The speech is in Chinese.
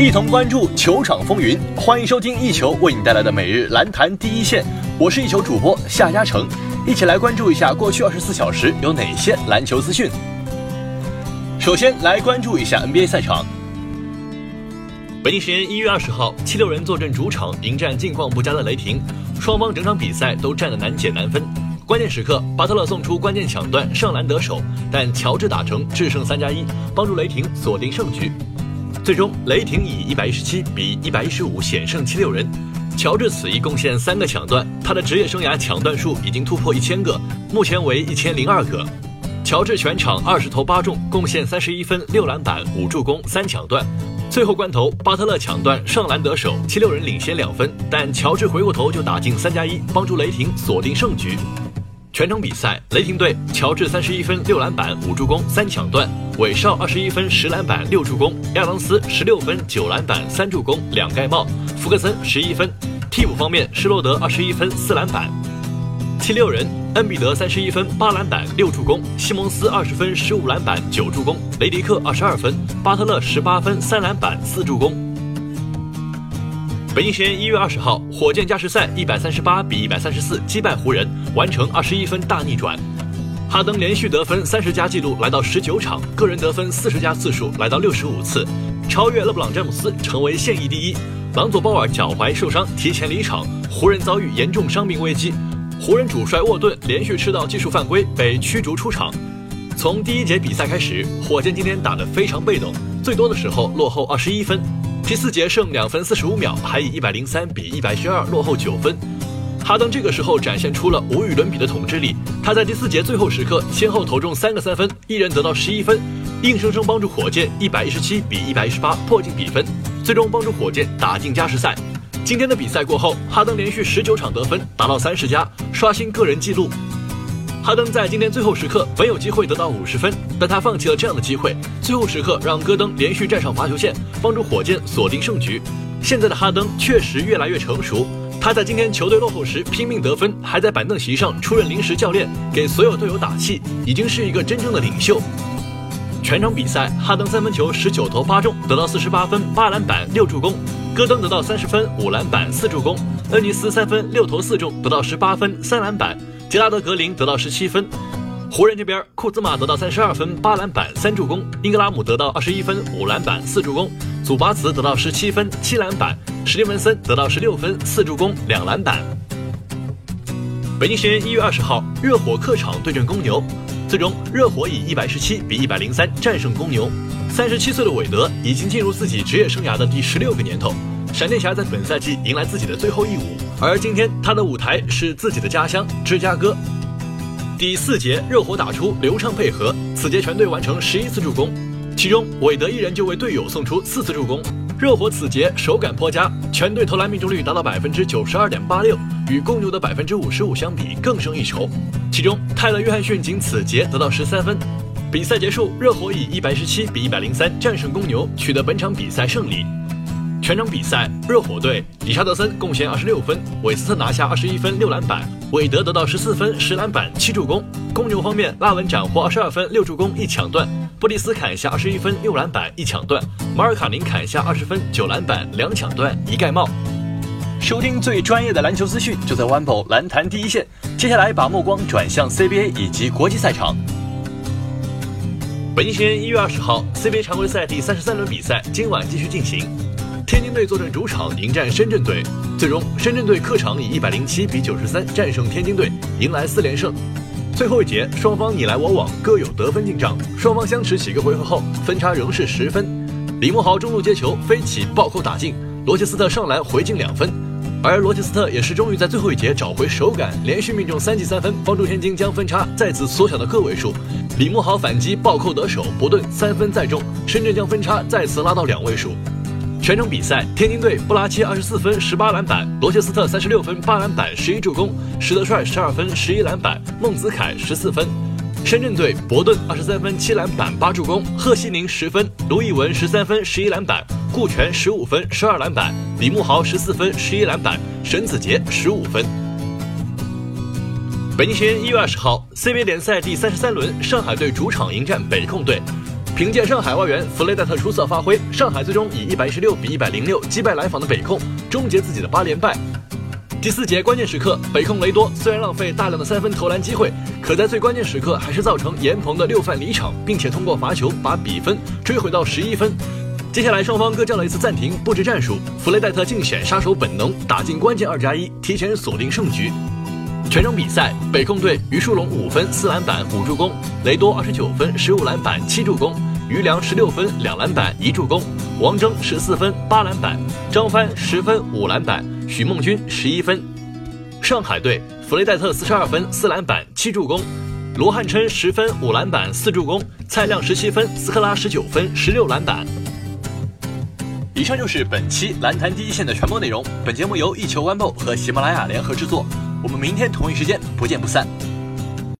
一同关注球场风云。欢迎收听一球为你带来的每日篮坛第一线，我是一球主播夏嘉诚，一起来关注一下过去二十四小时有哪些篮球资讯。首先来关注一下 NBA 赛场。北京时间一月二十号，七六人坐镇主场迎战近况不佳的雷霆，双方整场比赛都战得难解难分。关键时刻，巴特勒送出关键抢断上篮得手，但乔治打成制胜三加一，帮助雷霆锁定胜局。最终，雷霆以一百一十七比一百一十五险胜七六人。乔治此役贡献三个抢断，他的职业生涯抢断数已经突破一千个，目前为一千零二个。乔治全场二十投八中，贡献三十一分、六篮板、五助攻、三抢断。最后关头，巴特勒抢断上篮得手，七六人领先两分，但乔治回过头就打进三加一，帮助雷霆锁定胜局。全场比赛，雷霆队乔治三十一分、六篮板、五助攻、三抢断；韦少二十一分、十篮板、六助攻；亚当斯十六分、九篮板、三助攻、两盖帽；福克森十一分。替补方面，施罗德二十一分、四篮板。七六人，恩比德三十一分八篮板六助攻，西蒙斯二十分十五篮板九助攻，雷迪克二十二分，巴特勒十八分三篮板四助攻。北京时间一月二十号，火箭加时赛一百三十八比一百三十四击败湖人，完成二十一分大逆转。哈登连续得分三十加纪录来到十九场，个人得分四十加次数来到六十五次，超越勒布朗詹姆斯成为现役第一。朗佐鲍尔脚踝受伤提前离场，湖人遭遇严重伤病危机。湖人主帅沃顿连续吃到技术犯规，被驱逐出场。从第一节比赛开始，火箭今天打得非常被动，最多的时候落后二十一分。第四节剩两分四十五秒，还以一百零三比一百十二落后九分。哈登这个时候展现出了无与伦比的统治力，他在第四节最后时刻先后投中三个三分，一人得到十一分，硬生生帮助火箭一百一十七比一百一十八破进比分，最终帮助火箭打进加时赛。今天的比赛过后，哈登连续十九场得分，达到三十加，刷新个人纪录。哈登在今天最后时刻本有机会得到五十分，但他放弃了这样的机会。最后时刻让戈登连续站上罚球线，帮助火箭锁定胜局。现在的哈登确实越来越成熟，他在今天球队落后时拼命得分，还在板凳席上出任临时教练，给所有队友打气，已经是一个真正的领袖。全场比赛，哈登三分球十九投八中，得到四十八分、八篮板、六助攻。戈登得到三十分、五篮板、四助攻；恩尼斯三分、六投四中，得到十八分、三篮板；杰拉德·格林得到十七分。湖人这边，库兹马得到三十二分、八篮板、三助攻；英格拉姆得到二十一分、五篮板、四助攻；祖巴茨得到十七分、七篮板；史蒂文森得到十六分、四助攻、两篮板。北京时间一月二十号，热火客场对阵公牛，最终热火以一百十七比一百零三战胜公牛。三十七岁的韦德已经进入自己职业生涯的第十六个年头，闪电侠在本赛季迎来自己的最后一舞，而今天他的舞台是自己的家乡芝加哥。第四节，热火打出流畅配合，此节全队完成十一次助攻，其中韦德一人就为队友送出四次助攻。热火此节手感颇佳，全队投篮命中率达到百分之九十二点八六，与公牛的百分之五十五相比更胜一筹。其中泰勒·约翰逊仅此节得到十三分。比赛结束，热火以一百十七比一百零三战胜公牛，取得本场比赛胜利。全场比赛，热火队理查德森贡献二十六分，韦斯特拿下二十一分六篮板，韦德得到十四分十篮板七助攻。公牛方面，拉文斩获二十二分六助攻一抢断，布利斯砍下二十一分六篮板一抢断，马尔卡宁砍下二十分九篮板两抢断一盖帽。收听最专业的篮球资讯，就在 One b o 篮坛第一线。接下来把目光转向 CBA 以及国际赛场。北京时间一月二十号，CBA 常规赛第三十三轮比赛今晚继续进行。天津队坐镇主场迎战深圳队，最终深圳队客场以一百零七比九十三战胜天津队，迎来四连胜。最后一节，双方你来我往，各有得分进账。双方相持几个回合后，分差仍是十分。李慕豪中路接球飞起暴扣打进，罗切斯特上篮回敬两分。而罗切斯特也是终于在最后一节找回手感，连续命中三记三分，帮助天津将分差再次缩小到个位数。李慕豪反击暴扣得手，伯顿三分再中，深圳将分差再次拉到两位数。全场比赛，天津队布拉切二十四分十八篮板，罗切斯特三十六分八篮板十一助攻，史德帅十二分十一篮板，孟子凯十四分。深圳队伯顿二十三分七篮板八助攻，贺西宁十分，卢以文十三分十一篮板。顾全十五分十二篮板，李慕豪十四分十一篮板，沈子杰十五分。北京时间一月二十号，CBA 联赛第三十三轮，上海队主场迎战北控队。凭借上海外援弗雷戴特出色发挥，上海最终以一百一十六比一百零六击败来访的北控，终结自己的八连败。第四节关键时刻，北控雷多虽然浪费大量的三分投篮机会，可在最关键时刻还是造成严鹏的六犯离场，并且通过罚球把比分追回到十一分。接下来双方各叫了一次暂停，布置战术。弗雷戴特尽显杀手本能，打进关键二加一，提前锁定胜局。全场比赛，北控队于树龙五分四篮板五助攻，雷多二十九分十五篮板七助攻，于良十六分两篮板一助攻，王铮十四分八篮板，张帆十分五篮板。许梦军十一分，上海队弗雷戴特四十二分四篮板七助攻，罗汉琛十分五篮板四助攻，蔡亮十七分，斯科拉十九分十六篮板。以上就是本期篮坛第一线的全部内容。本节目由一球晚报和喜马拉雅联合制作。我们明天同一时间不见不散。